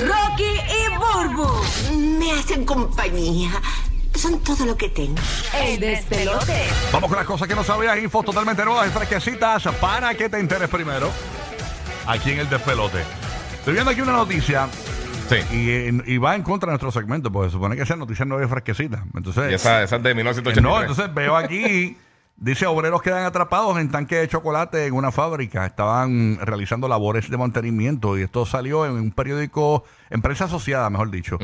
Rocky y Burbu. Me hacen compañía. Son todo lo que tengo. El despelote. Vamos con las cosas que no sabías, infos totalmente nuevas y fresquecitas para que te enteres primero. Aquí en el despelote. Estoy viendo aquí una noticia. Sí. Y, y va en contra de nuestro segmento, porque se supone que sea noticias nuevas y fresquecitas. Entonces, Y esa, esa es de eh, 1983. no, entonces veo aquí, dice, obreros quedan atrapados en tanque de chocolate en una fábrica. Estaban realizando labores de mantenimiento y esto salió en un periódico, empresa asociada, mejor dicho.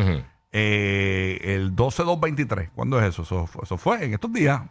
Eh, el 12-2-23. ¿Cuándo es eso? eso? Eso fue en estos días.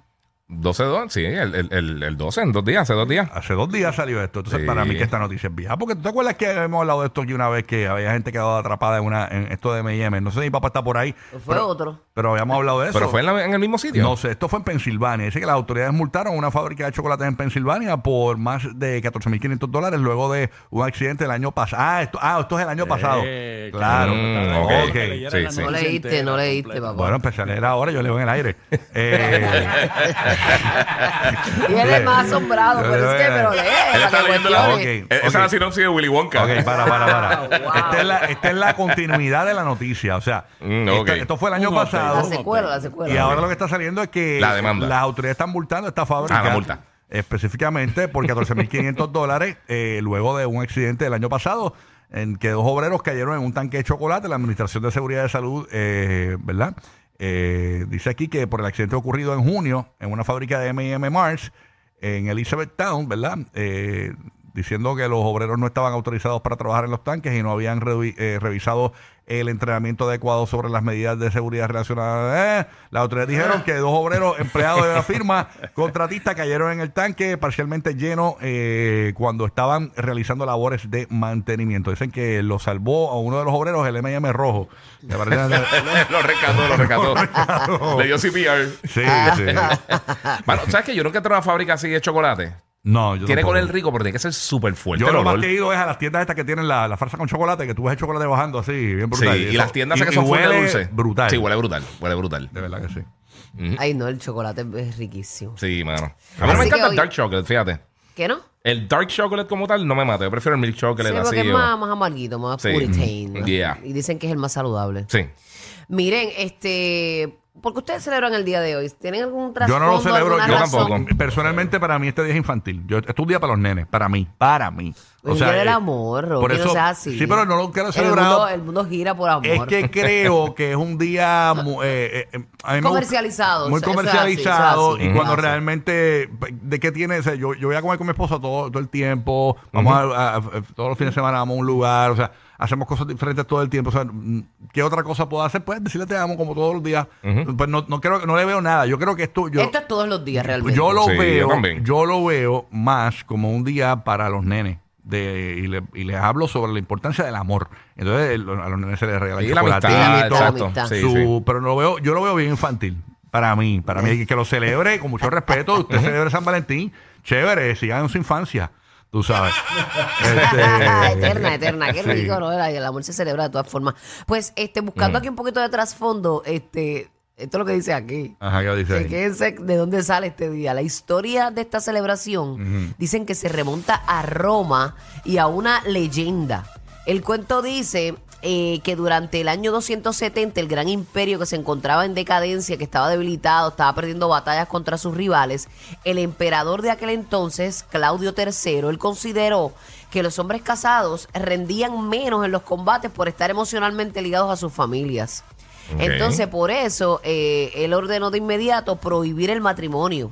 12 2, sí, el, el, el, el 12, en dos días, hace dos días. Hace dos días salió esto. Entonces, Sí. para mí que esta noticia es vieja. Porque tú te acuerdas que hemos hablado de esto aquí una vez que había gente quedado atrapada en una en esto de M&M. No sé si mi papá está por ahí. Fue pero, otro. Pero habíamos hablado de eso. Pero fue en, la- en el mismo sitio. No sé, esto fue en Pensilvania. Dice que las autoridades multaron una fábrica de chocolates en Pensilvania por más de 14.500 dólares luego de un accidente el año pasado. Ah, esto, ah, esto es el año pasado. Eh, claro. Mm, ok. Ok. Que leyera Sí, la sí. No noticia leíste, entera, no leíste, completa. papá. Bueno, empecé a leer ahora, yo leo en el aire. Eh, y él es más asombrado, pero es que, pero lee. Él está leyendo la- cuestione. Ok. Eh, Esa es la sinopsis de Willy Wonka. Ok, para, para, para. Wow. Esta, es la, esta es la continuidad de la noticia. O sea, Mm, esto, fue el año Un update. pasado. La secuela, la secuela. Y ahora lo que está saliendo es que La demanda. las autoridades están multando esta fábrica. Ah, la multa. Específicamente por 14.500 dólares eh, luego de un accidente del año pasado en que dos obreros cayeron en un tanque de chocolate. La Administración de Seguridad de Salud, eh, ¿verdad? Eh, dice aquí que por el accidente ocurrido en junio en una fábrica de M&M Mars en Elizabethtown, ¿verdad? Eh, diciendo que los obreros no estaban autorizados para trabajar en los tanques y no habían eh, revisado el entrenamiento adecuado sobre las medidas de seguridad relacionadas. Eh, las autoridades dijeron que dos obreros empleados de la firma contratista cayeron en el tanque parcialmente lleno eh, cuando estaban realizando labores de mantenimiento. Dicen que lo salvó a uno de los obreros el M&M rojo. Me parece- lo rescató, lo rescató. Le dio CPR. sí, sí. Bueno, ¿sabes que Yo nunca he entrado a una fábrica así de chocolate. No, yo Tiene con el rico, pero tiene que ser súper fuerte Yo el lo más que he ido es a las tiendas estas que tienen la, la farsa con chocolate, que tú ves el chocolate bajando así, bien Sí, brutal. y eso- las tiendas y- esas que y son full de huele dulce. Brutal. Sí, huele brutal. Huele brutal. De verdad que sí. Ay, no, el chocolate es riquísimo. Sí, mano. A mí no me que encanta el hoy- dark chocolate, fíjate. ¿Qué no? El dark chocolate como tal no me mata. Yo prefiero el milk Sí, chocolate porque así. es o- más, más amarguito, más Sí. puritain. Yeah. Y dicen que es el más saludable. Sí. Miren, este... ¿Por qué ustedes celebran el día de hoy? ¿Tienen algún Yo trasfondo? no lo celebro, yo razón? tampoco. Personalmente, para mí este día es infantil. Yo, esto es un día para los nenes, para mí, para mí. El día del eh, amor, Rocky, por no eso, seas así. Sí, pero no lo quiero El celebrar. mundo, el mundo gira por amor. Es que creo que es un día eh, eh, eh, a mí me gusta- Comercializado, muy comercializado así, y Ujú. cuando Así. realmente de qué tiene o sea, yo, yo voy a comer con mi esposa todo, todo el tiempo vamos a, a- a- todos los fines de semana vamos a un lugar o sea hacemos cosas diferentes todo el tiempo o sea mm, qué otra cosa puedo hacer pues decirle te amo como todos los días pues no, no creo no le veo nada yo creo que esto yo Esto es todos los días realmente. yo lo Sí, veo yo lo veo más como un día para los nenes de, y, le- y les hablo sobre la importancia del amor. Entonces el- a los nenes se les regala Y la amistad, chocolatito. Sí, sí. pero no lo veo, yo lo veo bien infantil. Para mí, para mí, que lo celebre con mucho respeto. Usted celebre San Valentín, chévere, sigan en su infancia. Tú sabes. Este, eterna, eterna. Qué sí. rico, ¿no? El amor se celebra de todas formas. Pues, este, buscando Mm. aquí un poquito de trasfondo, este, esto es lo que dice aquí. Ajá, ¿qué dice? Fíjense de dónde sale este día. La historia de esta celebración dicen que se remonta a Roma y a una leyenda. El cuento dice eh, que durante el año 270 el gran imperio que se encontraba en decadencia, que estaba debilitado, estaba perdiendo batallas contra sus rivales, el emperador de aquel entonces, Claudio III, él consideró que los hombres casados rendían menos en los combates por estar emocionalmente ligados a sus familias. Entonces, por eso, eh, él ordenó de inmediato prohibir el matrimonio.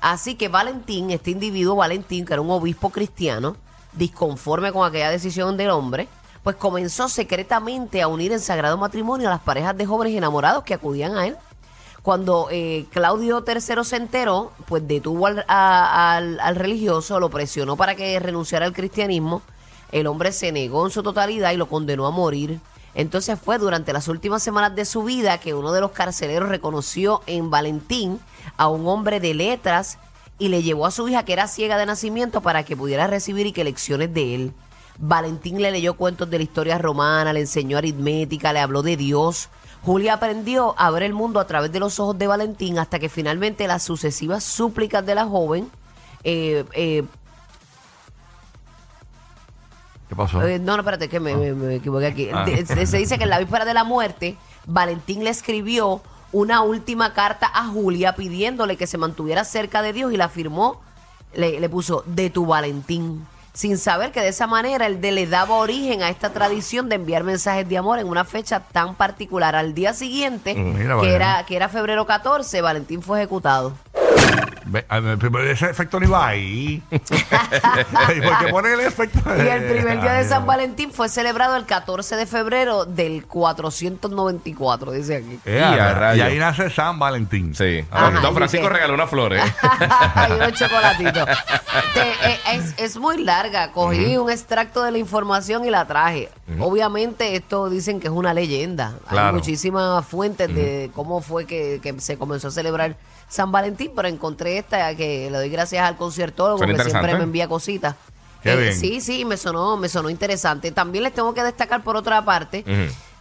Así que Valentín, este individuo Valentín, que era un obispo cristiano, disconforme con aquella decisión del hombre, pues comenzó secretamente a unir en sagrado matrimonio a las parejas de jóvenes enamorados que acudían a él. Cuando eh, Claudio III se enteró, pues detuvo al, al religioso, lo presionó para que renunciara al cristianismo. El hombre se negó en su totalidad y lo condenó a morir. Entonces fue durante las últimas semanas de su vida que uno de los carceleros reconoció en Valentín a un hombre de letras y le llevó a su hija que era ciega de nacimiento para que pudiera recibir y que lecciones de él. Valentín le leyó cuentos de la historia romana, le enseñó aritmética, le habló de Dios. Julia aprendió a ver el mundo a través de los ojos de Valentín hasta que finalmente las sucesivas súplicas de la joven eh, eh, ¿Qué ¿Qué pasó? Eh, no, no, espérate, que me, me- me equivoqué aquí. Ah. Se, se dice que en la víspera de la muerte, Valentín le escribió una última carta a Julia pidiéndole que se mantuviera cerca de Dios y la firmó, le, le puso de tu Valentín. Sin saber que de esa manera él de- le daba origen a esta tradición de enviar mensajes de amor en una fecha tan particular. Al día siguiente, Mira, que, vaya. era, que era febrero 14, Valentín fue ejecutado. Ve- a ese efecto no iba ahí. ¿Y por qué pone el efecto? Y el primer día de Ay, San no. Valentín fue celebrado el 14 de febrero del 494, dice aquí. Eh, Y a y rayos. ahí nace San Valentín. Sí. Ajá, Don dice- Francisco regaló unas flores. y unos chocolatitos. Te- eh, es, es muy larga. Cogí un extracto de la información y la traje. Obviamente esto dicen que es una leyenda. Hay muchísimas fuentes de cómo fue que, que se comenzó a celebrar San Valentín, pero encontré esta que le doy gracias al conciertólogo que siempre me envía cositas. Qué Eh, bien. sí, sí, me sonó, me sonó interesante. También les tengo que destacar por otra parte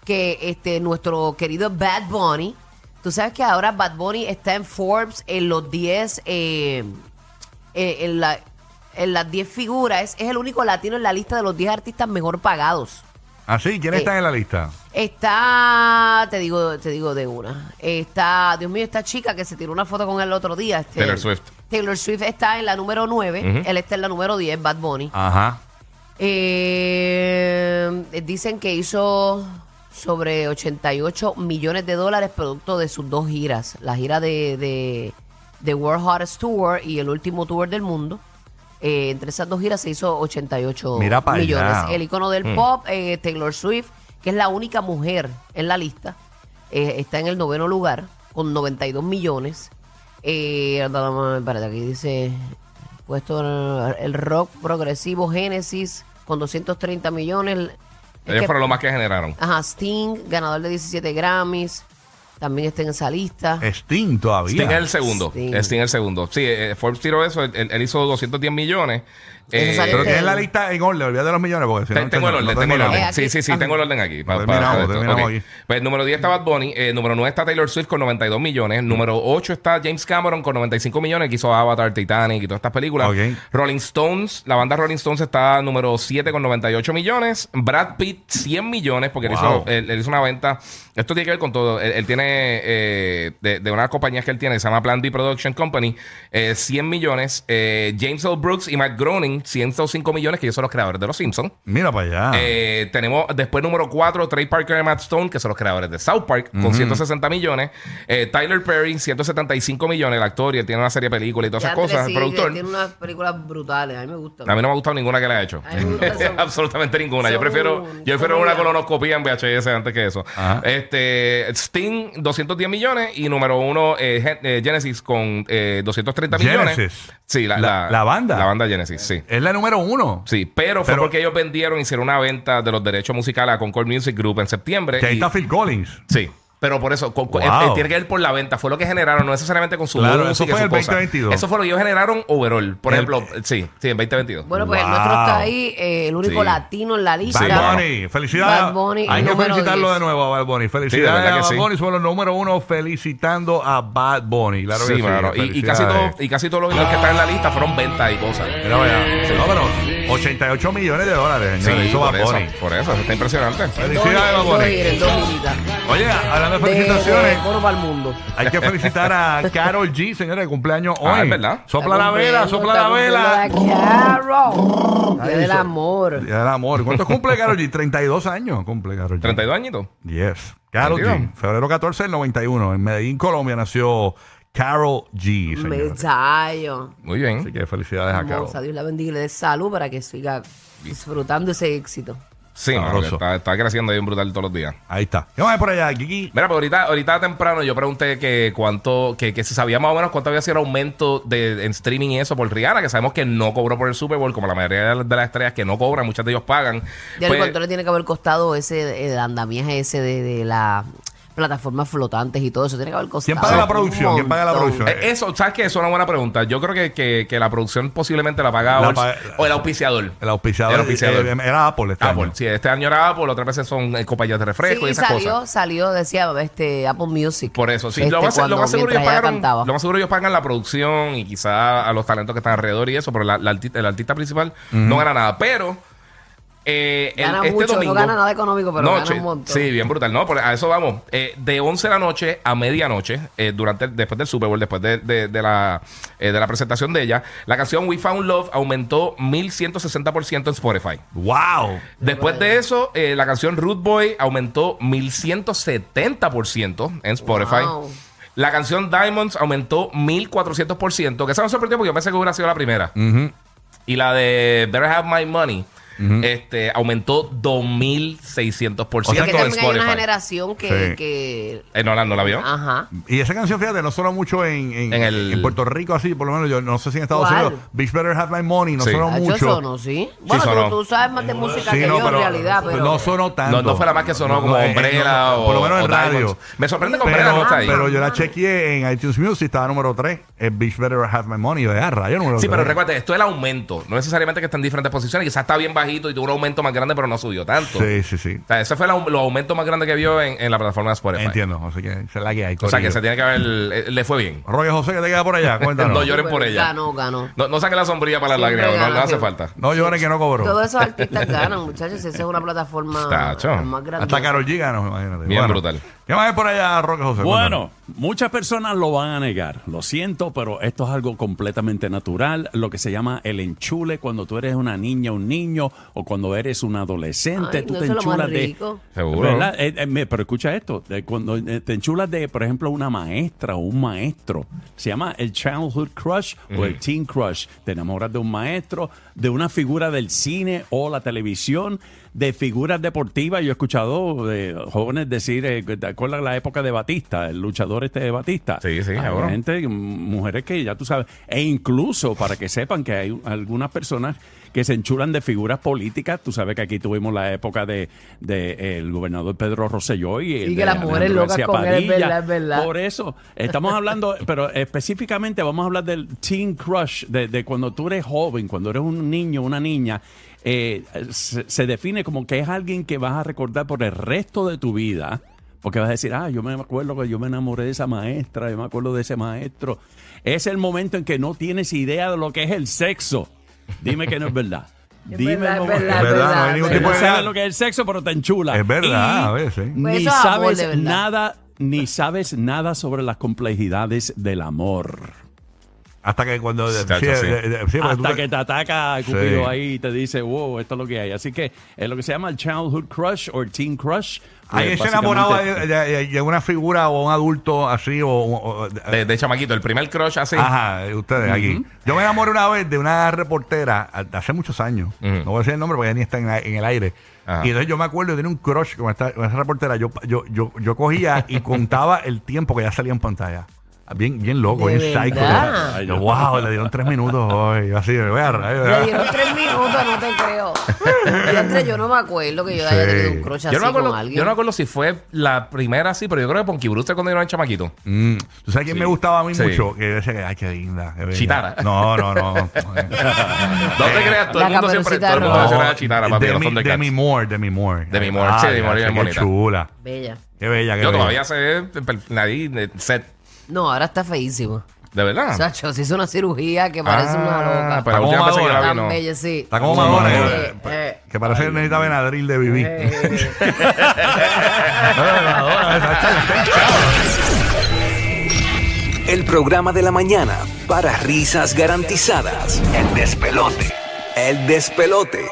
que este nuestro querido Bad Bunny, tú sabes que ahora Bad Bunny está en Forbes en los 10 eh, eh, en, la- en las 10 figuras, es, es el único latino en la lista de los 10 artistas mejor pagados. ¿Ah, sí? ¿Quién Eh, está en la lista? Está, te digo, te digo de una. Está, Dios mío, esta chica que se tiró una foto con él el otro día. este, Taylor Swift. Taylor Swift está en la número 9, Ujú. él está en la número 10, Bad Bunny. Ajá. Eh, dicen que hizo sobre 88 millones de dólares producto de sus dos giras. La gira de, de, de World Hottest Tour y el último tour del mundo. Eh, entre esas dos giras se hizo 88 Mira pa' millones. allá. El icono del pop, eh, Taylor Swift, que es la única mujer en la lista, eh, está en el noveno lugar con 92 millones. Eh, espérate, aquí dice puesto el- el rock progresivo Genesis con 230 millones. El- es Ellos que- fueron los más que generaron. Ajá, Sting, ganador de 17 Grammys, también está en esa lista. Sting todavía. Sting es el segundo. Sting. Sting es el segundo. Sí, eh, Forbes tiró eso. Él, él hizo 210 millones. Eh, Pero en tienes la lista en orden, olvídate de los millones porque si no, Te- tengo el no orden, tengo el orden. Eh, Sí, sí, sí, tengo el orden aquí. Pa- Pues pa- terminamos, aquí. Pues número 10 está Bad Bunny, eh, número 9 está Taylor Swift con 92 millones, número 8 está James Cameron con 95 millones, que hizo Avatar, Titanic y todas estas películas. Rolling Stones, la banda Rolling Stones está número 7 con 98 millones, Brad Pitt 100 millones, porque él, hizo, él- él hizo una venta, esto tiene que ver con todo, él, él tiene eh, de, de unas compañías que él tiene, se llama Plan B Production Company, eh, 100 millones, eh, James L. Brooks y Matt Groening 105 millones, que ellos son los creadores de Los Simpsons. Mira para allá. Eh, tenemos después número 4, Trey Parker y Matt Stone, que son los creadores de South Park, con 160 millones. Eh, Tyler Perry, 175 millones, el actor, y él tiene una serie de películas y todas esas cosas, sí, el productor. Tiene unas películas brutales, a mí me gustan. A mí no me ha gustado ninguna que le ha hecho. Gusta. Absolutamente ninguna. Yo prefiero, yo prefiero una colonoscopía en VHS antes que eso. Ajá. Este Sting, 210 millones. Y número uno, eh, Gen- Genesis con eh, 230 millones. Genesis. Sí, la, La- la banda. La banda Genesis, sí. Es la número uno. Sí, pero fue Pero- porque ellos vendieron, hicieron una venta de los derechos musicales a Concord Music Group en septiembre. Que ahí y- está Phil Collins. Sí. Pero por eso, con- Wow. eh, eh, tiene que ver por la venta. Fue lo que generaron, no necesariamente con su Claro, música eso fue el cosas. 2022. Eso fue lo que ellos generaron overall. Por El- ejemplo, sí, sí, en 2022. Bueno, pues el Wow. nuestro está ahí, eh, el único Sí. latino en la lista. Sí, Bad. Bunny, felicidades. Bad Bunny, Hay que felicitarlo 10. de nuevo a Bad Bunny. Sí, de Felicidades verdad a Bad sí. Bunny. Son los número uno felicitando a Bad Bunny. Claro que sí, sí. Y, y casi todo, y casi todos los los que están en la lista fueron ventas y cosas. Mira, vaya. No, pero 88 millones de dólares, Sí, hizo por Bad eso, Bunny. por eso, eso está impresionante. Felicidades, Bad Bunny. Oye, hablando de De, de felicitaciones, el mundo. hay que felicitar a Carol G, señores, de cumpleaños hoy. Ah, es verdad. Sopla la vela, sopla la vela. Carol. Día del amor. Día del amor. ¿Cuántos cumple Carol G? 32 años cumple Carol G. 32 añitos. Yes. Carol G. 32. Febrero 14 del 91. En Medellín, Colombia, nació Carol G, señores. Medallo. Muy bien. Así que felicidades a Carol. Dios la bendiga y le dé salud para que siga disfrutando ese éxito. Sí, mano, que Sabroso. está, está creciendo bien brutal todos los días. Ahí está. ¿Qué más por allá, Kiki? Mira, pero ahorita, ahorita temprano yo pregunté que cuánto, que, que si sabía más o menos cuánto había sido el aumento de, en streaming y eso por Rihanna, que sabemos que no cobró por el Super Bowl, como la mayoría de las, de las estrellas que no cobran, muchas de ellos pagan. Ya Pues, cuánto le tiene que haber costado ese el andamiaje ese de, de la plataformas flotantes y todo eso. Tiene que haber costado. ¿Quién paga la producción? ¿Quién paga la producción? eh, eso, ¿sabes qué? Eso es una buena pregunta. Yo creo que, que, que la producción posiblemente la paga La Ors- o el auspiciador. El auspiciador, El auspiciador. eh, era Apple este Apple, año. sí, este año era Apple, otras veces son eh, compañías de refresco y Sí, esas salió, cosas. salió, decía este Apple Music. Por eso, sí. Este, lo, más, lo cuando- más seguro ellos mientras ella pagaron, cantaba. lo más seguro ellos pagan la producción y quizá a los talentos que están alrededor y eso, pero la- la arti- el artista principal no gana nada. Pero Eh, el- Gana este mucho, domingo, no gana nada económico, pero gana noche, un montón. Sí, bien brutal. No, por- a eso vamos. Eh, de 11 de la noche a medianoche, eh, durante el- después del Super Bowl, después de, de- de la, eh, de la presentación de ella, la canción We Found Love aumentó 1160% en Spotify. ¡Wow! Después de eso, eh, la canción Root Boy aumentó 1170% en Spotify. Wow. La canción Diamonds aumentó 1400%, que esa me sorprendió porque yo pensé que hubiera sido la primera. Y la de Better Have My Money este, aumentó 2600% O sea que en hay una generación que... Sí. que Eh, ¿no, la, ¿No la vio? Ajá. Y esa canción, fíjate, no sonó mucho en, en, En el- en Puerto Rico, así, por lo menos yo no sé si en Estados ¿Cuál? Unidos. Bitch Better Have My Money, no Sí. sonó Ah, yo mucho. sono, ¿sí? Bueno, sonó. tú, tú sabes más de música Sí, que no, yo pero en realidad, pero... no sonó tanto. No, no fue la más que sonó como eh, eh, Umbrella no, o Por lo menos en radio. Diamonds. Me sorprende que Umbrella Pero, no está ahí. pero yo la chequeé en iTunes Music, estaba número 3. Es Bitch Better Have My Money. De rayo número Sí, pero recuerda, esto es el aumento. No necesariamente que está en diferentes posiciones. Quizás está bien bajito y tuvo un aumento más grande, pero no subió tanto. Sí, sí, sí. O sea, ese fue el au- los aumentos más grandes que vio en, en la plataforma de Spotify. Entiendo. O sea que esa es la que hay. O sea, que se tiene que haber... eh, Le fue bien. Roger José, que te queda por allá. Cuéntanos. No lloren por ella. Ganó, ganó. No, no saque la sombrilla para las lágrimas, no, no hace falta. No llores que no cobró. Todos esos artistas ganan, muchachos. Esa es una plataforma Tacho. más grande. Hasta Carol G ganó, imagínate. Bien brutal. ¿Qué más hay por allá, Roque José? Bueno, muchas personas lo van a negar. Lo siento, pero esto es algo completamente natural. Lo que se llama el enchule cuando tú eres una niña, un niño, o cuando eres un adolescente, Ay, tú no, te enchulas de. Seguro. Eh, eh, pero escucha esto, de cuando eh, te enchulas de, por ejemplo, una maestra o un maestro, se llama el childhood crush o el teen crush. Te enamoras de un maestro, de una figura del cine o la televisión, de figuras deportivas. Yo he escuchado de jóvenes decir, eh, ¿te acuerdas la época de Batista, el luchador este de Batista? Sí, sí, Hay seguro. gente, mujeres que ya tú sabes, e incluso para que sepan que hay algunas personas que se enchulan de figuras políticas. Tú sabes que aquí tuvimos la época de, de el gobernador Pedro Rosselló y, el Y que las mujeres locas con él, es Padilla. verdad, es verdad. Por eso, estamos hablando, pero específicamente vamos a hablar del teen crush, de, de cuando tú eres joven, cuando eres un niño, una niña. eh, se, se define como que es alguien que vas a recordar por el resto de tu vida. Porque vas a decir, ah, yo me acuerdo que yo me enamoré de esa maestra, yo me acuerdo de ese maestro. Es el momento en que no tienes idea de lo que es el sexo. Dime que no es verdad. Es Dime verdad, es verdad, Es verdad, no hay ningún Que tipo no de verdad. sabes edad. lo que es el sexo, pero te enchula. Es verdad, Y a veces. Pues Ni eso es amor, sabes verdad. nada, ni sabes nada sobre las complejidades del amor. Hasta que cuando. Chacho, sí, sí. de- de- sí, porque tú Hasta te- que te ataca Cupido Sí. ahí y te dice, wow, esto es lo que hay. Así que es lo que se llama el childhood crush o teen crush. ¿Alguien Pues, se enamorado de, de- de una figura o un adulto así? O, De, de chamaquito, el primer crush así. Ajá, de ustedes aquí. Yo me enamoré una vez de una reportera a- hace muchos años. No voy a decir el nombre porque ya ni está en, el aire. Ajá. Y entonces yo me acuerdo de tener un crush con esta, con esa reportera. Yo, yo, yo, yo cogía y contaba el tiempo que ya salía en pantalla. Bien, bien loco, ¿De bien psycho. verdad? Yo, wow, le dieron tres minutos hoy. Yo así, me voy a Le dieron tres minutos, no te creo. Yo, entre- yo no me acuerdo que yo haya Sí. tenido un crush así Yo no, me acuerdo, con alguien. yo no me acuerdo si fue la primera así, pero yo creo que Ponky Brewster cuando era chamaquito. Mm. ¿Tú sabes quién Sí. me gustaba a mí Sí. mucho? Que yo decía que, ay, qué linda. qué bella. Chitara. No, no, no. No te creas, todo La el mundo siempre, todo el mundo Caperucita menciona a Chitara, papi, Demi, los Thundercats. Demi Moore, Demi Moore. Demi Moore, sí, Demi Moore Qué bonita. chula. Bella. Qué bella, qué Yo bella. todavía sé nadie de set. No, ahora está feísima. ¿De verdad? Sacho, se hizo una cirugía que parece una Ah, loca. Pero la Está última como vez que yo la vi, Tan no. bella, sí. Está como Madonna, sí, eh, eh. Que parece que necesita Benadryl de vivir. Eh. El programa de la mañana para risas garantizadas. El despelote. El despelote.